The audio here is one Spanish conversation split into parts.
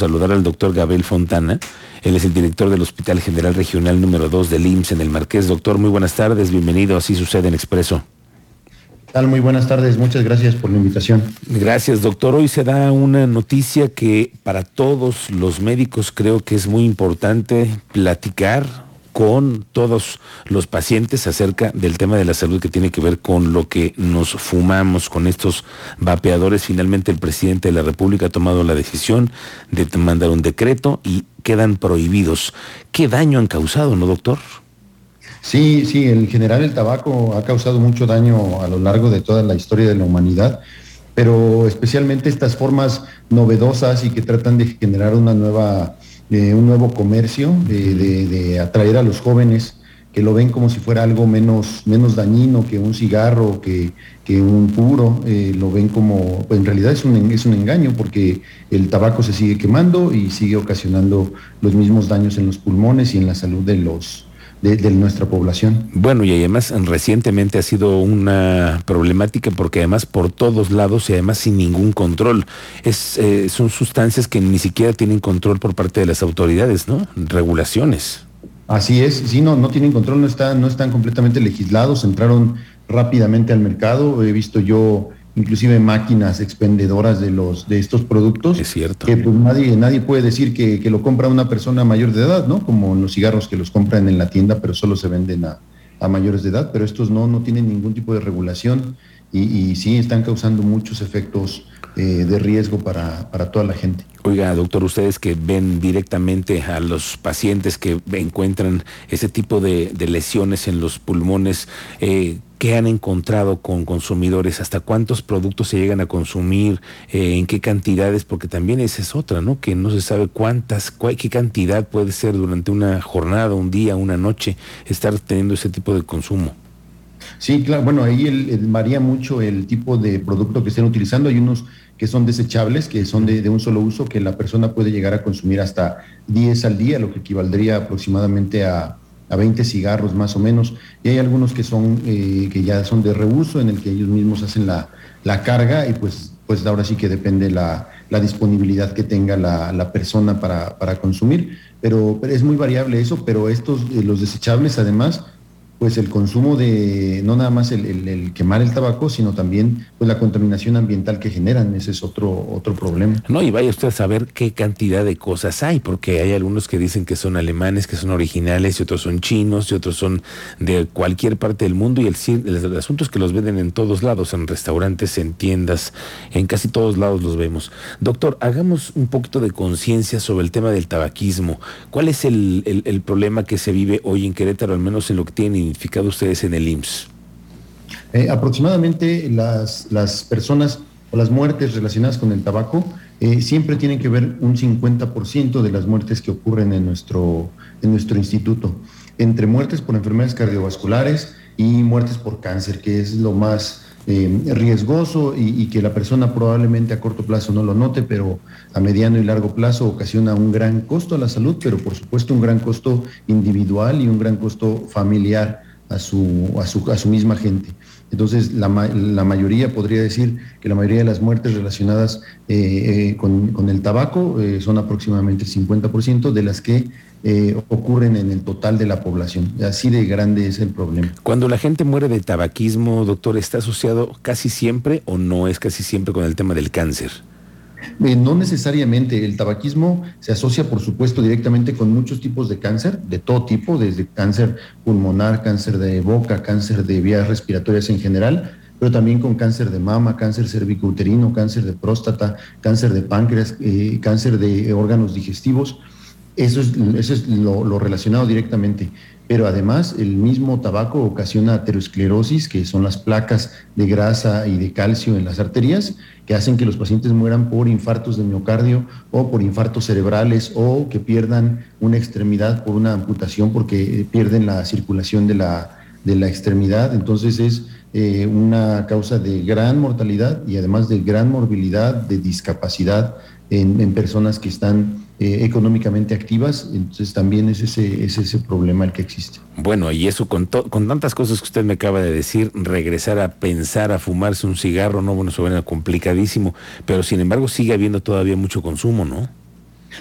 saludar al doctor Gabriel Fontana. Él es el director del Hospital General Regional número 2 del IMSS en el Marqués. Doctor, muy buenas tardes, bienvenido, así sucede en Expreso. Tal? Muy buenas tardes, muchas gracias por la invitación. Gracias, doctor. Hoy se da una noticia que para todos los médicos creo que es muy importante platicar con todos los pacientes acerca del tema de la salud que tiene que ver con lo que nos fumamos con estos vapeadores. Finalmente el presidente de la República ha tomado la decisión de mandar un decreto y quedan prohibidos. ¿Qué daño han causado, no, doctor? Sí, sí, en general el tabaco ha causado mucho daño a lo largo de toda la historia de la humanidad, pero especialmente estas formas novedosas y que tratan de generar una nueva un nuevo comercio, de, atraer a los jóvenes que lo ven como si fuera algo menos, menos dañino que un cigarro, que, que un puro, eh, lo ven como, en realidad es un, es un engaño porque el tabaco se sigue quemando y sigue ocasionando los mismos daños en los pulmones y en la salud de los, de, nuestra población. Bueno, y además recientemente ha sido una problemática porque además por todos lados y además sin ningún control. Es, eh, son sustancias que ni siquiera tienen control por parte de las autoridades, ¿no? Regulaciones. Así es, sí, no, no tienen control, no están, no están completamente legislados, entraron rápidamente al mercado. He visto yo inclusive máquinas expendedoras de los de estos productos. Es cierto. Que pues nadie, nadie puede decir que, lo compra una persona mayor de edad, ¿no? Como los cigarros que los compran en la tienda, pero solo se venden a, mayores de edad, pero estos no, no tienen ningún tipo de regulación y, y sí están causando muchos efectos eh, de riesgo para, para toda la gente. Oiga, doctor, ustedes que ven directamente a los pacientes que encuentran ese tipo de, de lesiones en los pulmones, eh, ¿Qué han encontrado con consumidores? ¿Hasta cuántos productos se llegan a consumir? Eh, ¿En qué cantidades? Porque también esa es otra, ¿no? Que no se sabe cuántas, qué cantidad puede ser durante una jornada, un día, una noche, estar teniendo ese tipo de consumo. Sí, claro, bueno, ahí varía mucho el tipo de producto que estén utilizando. Hay unos que son desechables, que son de, un solo uso, que la persona puede llegar a consumir hasta 10 al día, lo que equivaldría aproximadamente a a 20 cigarros más o menos, y hay algunos que son eh, que ya son de reuso, en el que ellos mismos hacen la, carga y pues, pues ahora sí que depende la, la disponibilidad que tenga la, persona para, para consumir, pero, pero, es muy variable eso, pero estos, eh, los desechables además, pues el consumo de, no nada más el, quemar el tabaco, sino también pues la contaminación ambiental que generan, ese es otro, otro problema. No, y vaya usted a saber qué cantidad de cosas hay, porque hay algunos que dicen que son alemanes, que son originales, y otros son chinos, y otros son de cualquier parte del mundo, y el, el, asunto es que los venden en todos lados, en restaurantes, en tiendas, en casi todos lados los vemos. Doctor, hagamos un poquito de conciencia sobre el tema del tabaquismo. ¿Cuál es el, el problema que se vive hoy en Querétaro, al menos en lo que tienen identificado ustedes en el IMSS? Eh, aproximadamente las, las personas o las muertes relacionadas con el tabaco eh, siempre tienen que ver un 50% de las muertes que ocurren en nuestro, en nuestro instituto, entre muertes por enfermedades cardiovasculares y muertes por cáncer, que es lo más eh, riesgoso y, y, que la persona probablemente a corto plazo no lo note, pero a mediano y largo plazo ocasiona un gran costo a la salud, pero por supuesto un gran costo individual y un gran costo familiar a su, a su, a su misma gente. Entonces, la, la, mayoría, podría decir que la mayoría de las muertes relacionadas eh, eh, con, el tabaco eh, son aproximadamente el 50% de las que ocurren en el total de la población. Así de grande es el problema. Cuando la gente muere de tabaquismo, doctor, ¿está asociado casi siempre o no es casi siempre con el tema del cáncer? Eh, no necesariamente. El tabaquismo se asocia, por supuesto, directamente con muchos tipos de cáncer, de todo tipo, desde cáncer pulmonar, cáncer de boca, cáncer de vías respiratorias en general, pero también con cáncer de mama, cáncer cervicouterino, cáncer de próstata, cáncer de páncreas, eh, cáncer de órganos digestivos. Eso es, eso es lo, relacionado directamente. Pero además el mismo tabaco ocasiona aterosclerosis, que son las placas de grasa y de calcio en las arterias, que hacen que los pacientes mueran por infartos de miocardio o por infartos cerebrales o que pierdan una extremidad por una amputación porque pierden la circulación de la, de la extremidad. Entonces es eh, una causa de gran mortalidad y además de gran morbilidad, de discapacidad en personas que están eh, económicamente activas, entonces también es ese, es ese problema el que existe. Bueno, y eso con, con tantas cosas que usted me acaba de decir, regresar a pensar, a fumarse un cigarro, no, bueno, suena complicadísimo, pero sin embargo sigue habiendo todavía mucho consumo, ¿no?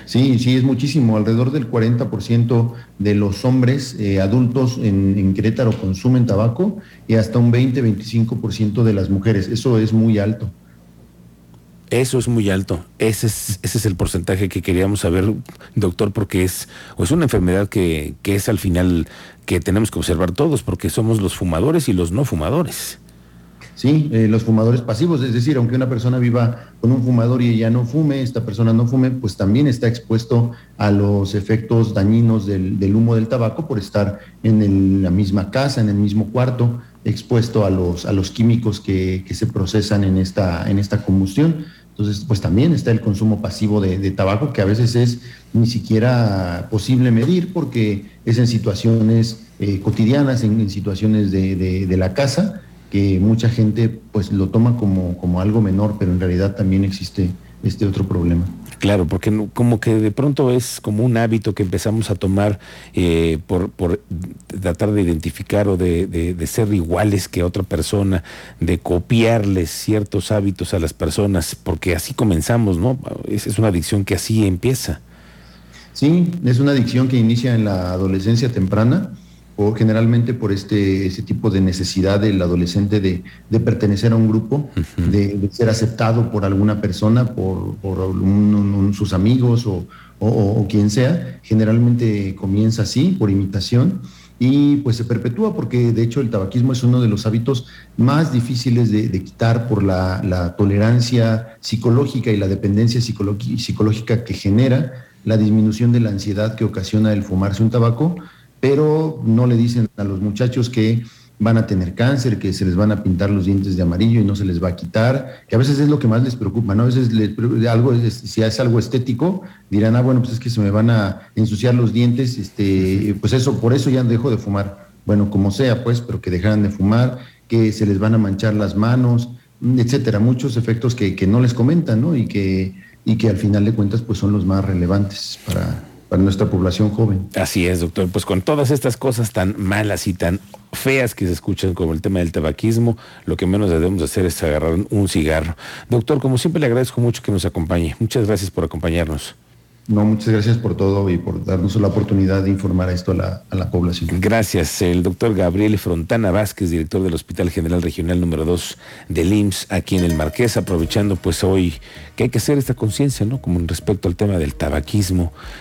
Sí, sí, es muchísimo. Alrededor del 40% de los hombres eh, adultos en, en, Querétaro consumen tabaco y hasta un 20-25% de las mujeres. Eso es muy alto. Eso es muy alto. Ese es, ese es el porcentaje que queríamos saber, doctor, porque es, o es una enfermedad que, que es al final que tenemos que observar todos, porque somos los fumadores y los no fumadores. Sí, eh, los fumadores pasivos, es decir, aunque una persona viva con un fumador y ella no fume, esta persona no fume, pues también está expuesto a los efectos dañinos del, humo del tabaco por estar en la misma casa, en el mismo cuarto, expuesto a los, a los químicos que, que se procesan en esta, en esta combustión. Entonces, pues también está el consumo pasivo de, tabaco, que a veces es ni siquiera posible medir porque es en situaciones eh, cotidianas, en, situaciones de, la casa, que mucha gente pues lo toma como, como algo menor, pero en realidad también existe este otro problema. Claro, porque como que de pronto es como un hábito que empezamos a tomar eh, por, por, tratar de identificar o de, de, de, ser iguales que otra persona, de copiarles ciertos hábitos a las personas, porque así comenzamos, ¿no? Es, es una adicción que así empieza. Sí, es una adicción que inicia en la adolescencia temprana o generalmente por este ese tipo de necesidad del adolescente de, de pertenecer a un grupo, uh -huh. de, de, ser aceptado por alguna persona, por, por un, un, sus amigos o, o, o, quien sea, generalmente comienza así, por imitación, y pues se perpetúa porque de hecho el tabaquismo es uno de los hábitos más difíciles de, quitar por la, tolerancia psicológica y la dependencia psicológica que genera, la disminución de la ansiedad que ocasiona el fumarse un tabaco, pero no le dicen a los muchachos que van a tener cáncer, que se les van a pintar los dientes de amarillo y no se les va a quitar, que a veces es lo que más les preocupa, ¿no? A veces les, algo, si es algo estético, dirán, ah, bueno, pues es que se me van a ensuciar los dientes, este, pues eso, por eso ya dejo de fumar. Bueno, como sea, pues, pero que dejaran de fumar, que se les van a manchar las manos, etcétera, muchos efectos que, que no les comentan, ¿no? Y que, y que al final de cuentas, pues son los más relevantes para, para nuestra población joven. Así es, doctor. Pues con todas estas cosas tan malas y tan feas que se escuchan como el tema del tabaquismo, lo que menos debemos hacer es agarrar un cigarro. Doctor, como siempre le agradezco mucho que nos acompañe. Muchas gracias por acompañarnos. No, muchas gracias por todo y por darnos la oportunidad de informar esto a la, a la población. Gracias. El doctor Gabriel Frontana Vázquez, director del Hospital General Regional número 2 del IMSS, aquí en el Marqués, aprovechando pues hoy que hay que hacer esta conciencia, ¿no? Como respecto al tema del tabaquismo,